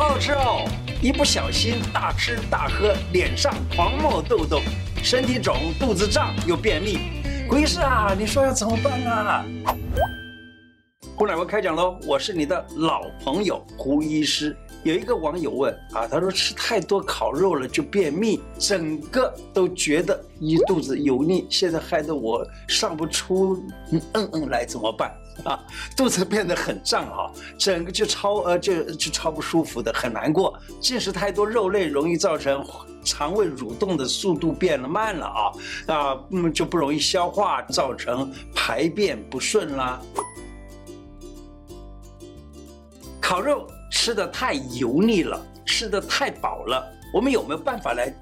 好好吃哦！一不小心大吃大喝，脸上狂冒痘痘，身体肿，肚子胀又便秘，鬼事啊！你说要怎么办啊？胡乃文开讲喽！我是你的老朋友胡医师。有一个网友问啊，他说吃太多烤肉了就便秘，整个都觉得一肚子油腻，现在害得我上不出嗯嗯来，怎么办 啊？肚子变得很胀哈，整个就超呃就就超不舒服的，很难过。进食太多肉类容易造成肠胃蠕动的速度变得慢了啊啊，嗯就不容易消化，造成排便不顺啦。烤肉吃的太油腻了，吃的太饱了，我们有没有办法来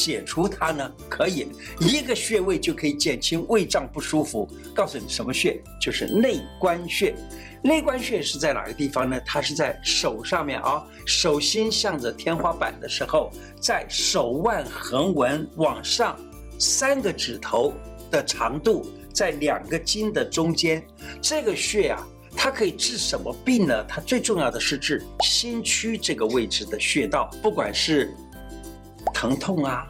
解除它呢？可以，一个穴位就可以减轻胃胀不舒服。告诉你什么穴，就是内关穴。内关穴是在哪个地方呢？它是在手上面啊，手心向着天花板的时候，在手腕横纹往上三个指头的长度，在两个筋的中间，这个穴啊。它可以治什么病呢？它最重要的是治心区这个位置的穴道，不管是疼痛啊、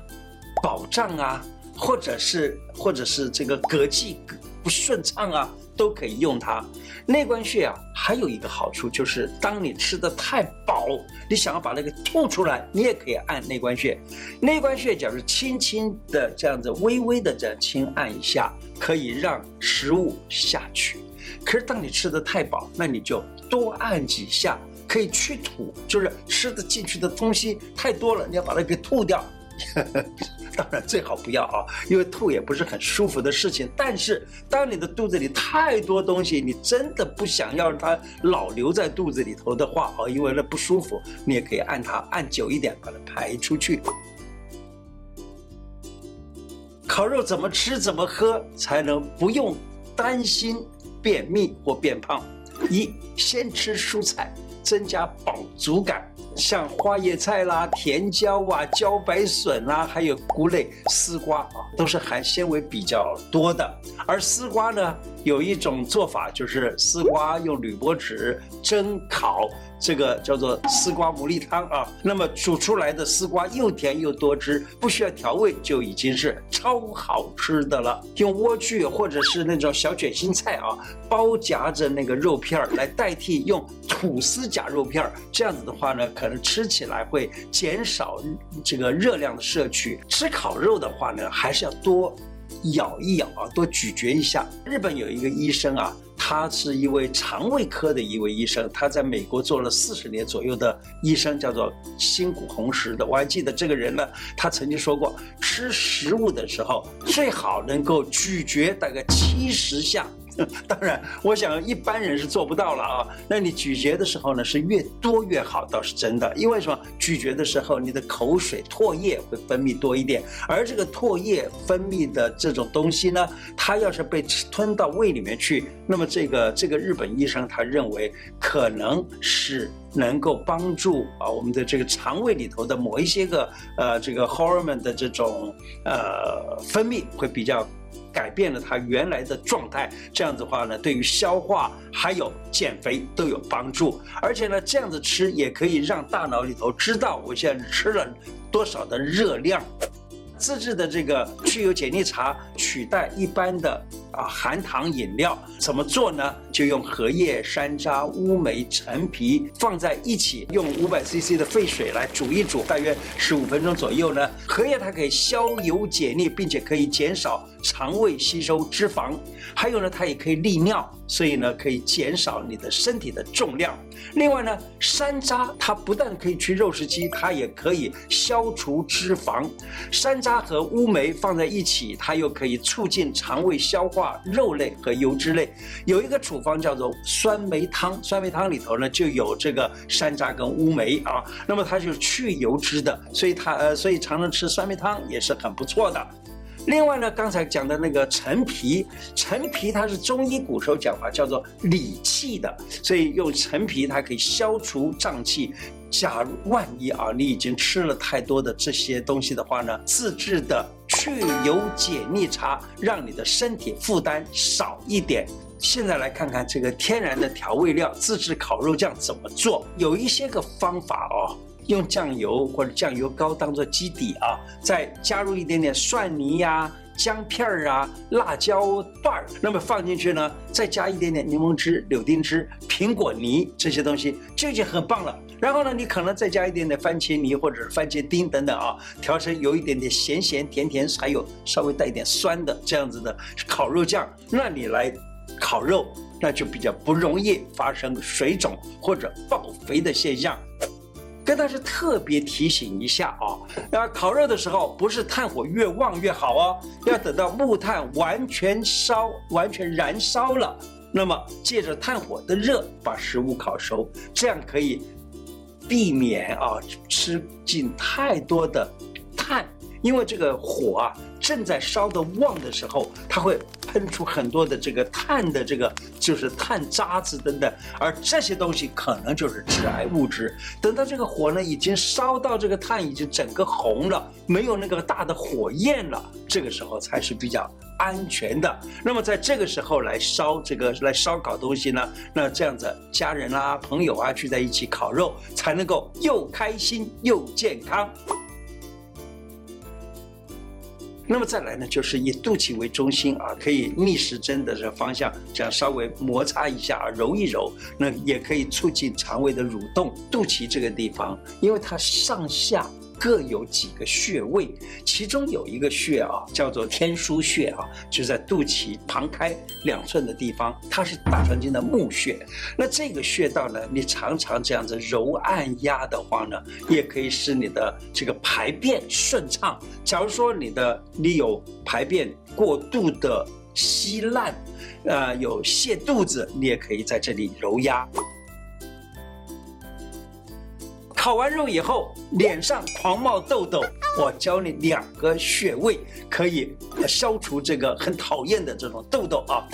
饱胀啊，或者是或者是这个膈肌不顺畅啊，都可以用它。内关穴啊，还有一个好处就是，当你吃得太饱，你想要把那个吐出来，你也可以按内关穴。内关穴，假如轻轻的这样子，微微的这样轻按一下，可以让食物下去。可是当你吃得太饱，那你就多按几下，可以去吐，就是吃的进去的东西太多了，你要把它给吐掉。当然最好不要啊，因为吐也不是很舒服的事情。但是当你的肚子里太多东西，你真的不想要让它老留在肚子里头的话啊，因为那不舒服，你也可以按它按久一点，把它排出去。烤肉怎么吃怎么喝才能不用担心便秘或变胖，一先吃蔬菜，增加饱足感，像花椰菜啦、甜椒啊、茭白笋啊，还有菇类丝瓜啊，都是含纤维比较多的。而丝瓜呢，有一种做法就是丝瓜用铝箔纸蒸烤。这个叫做丝瓜牡蛎汤啊，那么煮出来的丝瓜又甜又多汁，不需要调味就已经是超好吃的了。用莴苣或者是那种小卷心菜啊，包夹着那个肉片儿来代替用吐司夹肉片儿，这样子的话呢，可能吃起来会减少这个热量的摄取。吃烤肉的话呢，还是要多咬一咬啊，多咀嚼一下。日本有一个医生啊。他是一位肠胃科的一位医生，他在美国做了四十年左右的医生，叫做新谷弘实的。我还记得这个人呢，他曾经说过，吃食物的时候最好能够咀嚼大概七十下。当然，我想一般人是做不到了啊。那你咀嚼的时候呢，是越多越好，倒是真的。因为什么？咀嚼的时候，你的口水、唾液会分泌多一点，而这个唾液分泌的这种东西呢，它要是被吞到胃里面去，那么这个这个日本医生他认为可能是能够帮助啊我们的这个肠胃里头的某一些个呃这个 hormone 的这种呃分泌会比较。改变了它原来的状态，这样子的话呢，对于消化还有减肥都有帮助。而且呢，这样子吃也可以让大脑里头知道我现在吃了多少的热量。自制的这个去油解腻茶取代一般的啊含糖饮料，怎么做呢？就用荷叶、山楂、乌梅、陈皮放在一起，用五百 CC 的沸水来煮一煮，大约十五分钟左右呢。荷叶它可以消油解腻，并且可以减少肠胃吸收脂肪，还有呢，它也可以利尿。所以呢，可以减少你的身体的重量。另外呢，山楂它不但可以去肉食积，它也可以消除脂肪。山楂和乌梅放在一起，它又可以促进肠胃消化肉类和油脂类。有一个处方叫做酸梅汤，酸梅汤里头呢就有这个山楂跟乌梅啊，那么它就是去油脂的，所以它呃，所以常常吃酸梅汤也是很不错的。另外呢，刚才讲的那个陈皮，陈皮它是中医古时候讲法叫做理气的，所以用陈皮它可以消除胀气。假如万一啊，你已经吃了太多的这些东西的话呢，自制的去油解腻茶，让你的身体负担少一点，现在来看看这个天然的调味料自制烤肉酱怎么做？有一些个方法哦，用酱油或者酱油膏当做基底啊，再加入一点点蒜泥呀、姜片儿啊、辣椒段儿，那么放进去呢，再加一点点柠檬汁、柳丁汁、苹果泥这些东西，就已经很棒了。然后呢，你可能再加一点点番茄泥或者番茄丁等等啊，调成有一点点咸咸甜甜，还有稍微带一点酸的这样子的烤肉酱，那你来。烤肉那就比较不容易发生水肿或者爆肥的现象，跟大家特别提醒一下啊，那烤肉的时候不是炭火越旺越好哦，要等到木炭完全烧、完全燃烧了，那么借着炭火的热把食物烤熟，这样可以避免啊吃进太多的碳。因为这个火啊正在烧得旺的时候，它会喷出很多的这个碳的这个就是碳渣子等等，而这些东西可能就是致癌物质。等到这个火呢已经烧到这个碳已经整个红了，没有那个大的火焰了，这个时候才是比较安全的。那么在这个时候来烧这个来烧烤东西呢，那这样子家人啊朋友啊聚在一起烤肉才能够又开心又健康。那么再来呢，就是以肚脐为中心啊，可以逆时针的这方向，这样稍微摩擦一下啊，揉一揉，那也可以促进肠胃的蠕动。肚脐这个地方，因为它上下。各有几个穴位，其中有一个穴啊，叫做天枢穴啊，就在肚脐旁开两寸的地方，它是大肠经的募穴。那这个穴道呢，你常常这样子揉按压的话呢，也可以使你的这个排便顺畅。假如说你的你有排便过度的稀烂，呃，有泻肚子，你也可以在这里揉压。烤完肉以后，脸上狂冒痘痘，我教你两个穴位可以消除这个很讨厌的这种痘痘啊。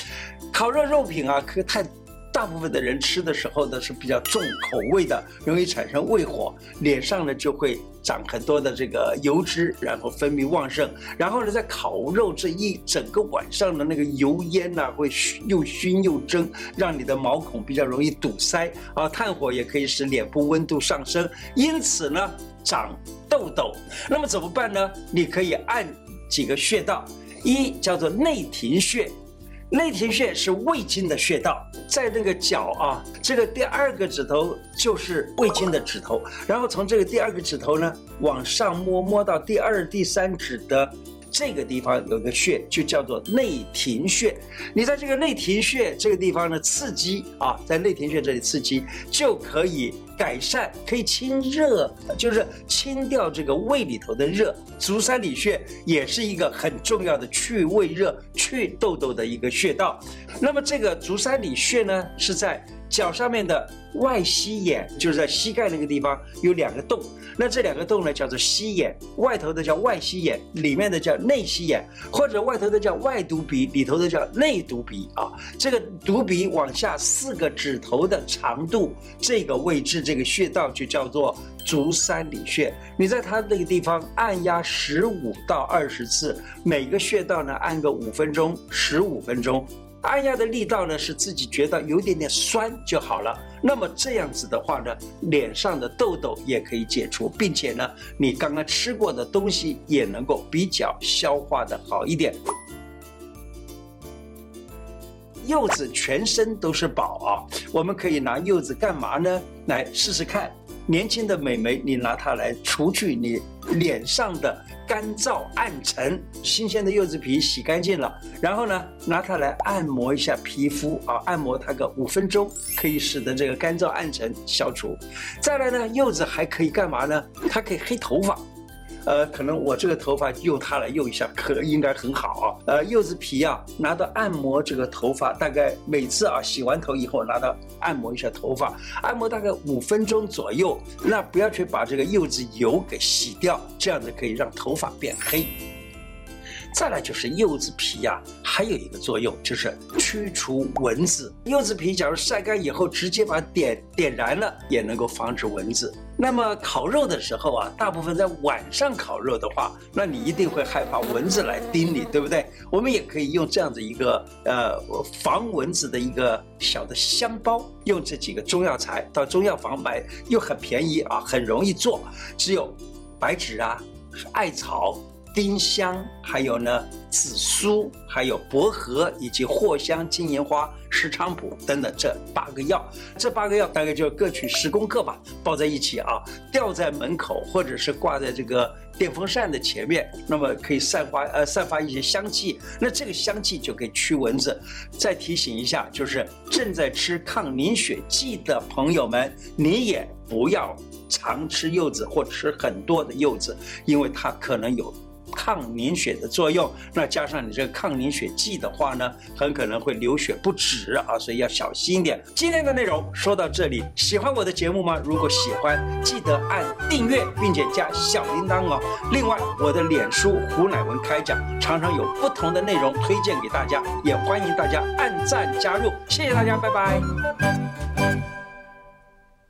烤肉肉品啊，可太。大部分的人吃的时候呢是比较重口味的，容易产生胃火，脸上呢就会长很多的这个油脂，然后分泌旺盛，然后呢在烤肉这一整个晚上的那个油烟呢会熏又熏又蒸，让你的毛孔比较容易堵塞啊。炭火也可以使脸部温度上升，因此呢长痘痘。那么怎么办呢？你可以按几个穴道，一叫做内庭穴。内庭穴是胃经的穴道，在那个脚啊，这个第二个指头就是胃经的指头，然后从这个第二个指头呢往上摸，摸到第二、第三指的。这个地方有个穴，就叫做内庭穴。你在这个内庭穴这个地方呢，刺激啊，在内庭穴这里刺激，就可以改善，可以清热，就是清掉这个胃里头的热。足三里穴也是一个很重要的去胃热、去痘痘的一个穴道。那么这个足三里穴呢，是在。脚上面的外膝眼，就是在膝盖那个地方有两个洞，那这两个洞呢叫做膝眼，外头的叫外膝眼，里面的叫内膝眼，或者外头的叫外肚皮，里头的叫内肚皮啊。这个肚皮往下四个指头的长度，这个位置这个穴道就叫做足三里穴。你在它那个地方按压十五到二十次，每个穴道呢按个五分钟，十五分钟。按压的力道呢，是自己觉得有点点酸就好了。那么这样子的话呢，脸上的痘痘也可以解除，并且呢，你刚刚吃过的东西也能够比较消化的好一点。柚子全身都是宝啊，我们可以拿柚子干嘛呢？来试试看。年轻的美眉，你拿它来除去你脸上的干燥暗沉。新鲜的柚子皮洗干净了，然后呢，拿它来按摩一下皮肤啊，按摩它个五分钟，可以使得这个干燥暗沉消除。再来呢，柚子还可以干嘛呢？它可以黑头发。呃，可能我这个头发用它来用一下，可应该很好啊。呃，柚子皮啊，拿到按摩这个头发，大概每次啊洗完头以后，拿到按摩一下头发，按摩大概五分钟左右。那不要去把这个柚子油给洗掉，这样子可以让头发变黑。再来就是柚子皮呀、啊，还有一个作用就是驱除蚊子。柚子皮假如晒干以后，直接把它点点燃了，也能够防止蚊子。那么烤肉的时候啊，大部分在晚上烤肉的话，那你一定会害怕蚊子来叮你，对不对？我们也可以用这样子一个呃防蚊子的一个小的香包，用这几个中药材到中药房买，又很便宜啊，很容易做，只有白芷啊、艾草。丁香，还有呢紫苏，还有薄荷，以及藿香、金银花、石菖蒲等等这八个药，这八个药大概就各取十公克吧，包在一起啊，吊在门口或者是挂在这个电风扇的前面，那么可以散发呃散发一些香气，那这个香气就可以驱蚊子。再提醒一下，就是正在吃抗凝血剂的朋友们，你也不要常吃柚子或吃很多的柚子，因为它可能有。抗凝血的作用，那加上你这个抗凝血剂的话呢，很可能会流血不止啊，所以要小心一点。今天的内容说到这里，喜欢我的节目吗？如果喜欢，记得按订阅并且加小铃铛哦。另外，我的脸书胡乃文开讲常常有不同的内容推荐给大家，也欢迎大家按赞加入。谢谢大家，拜拜。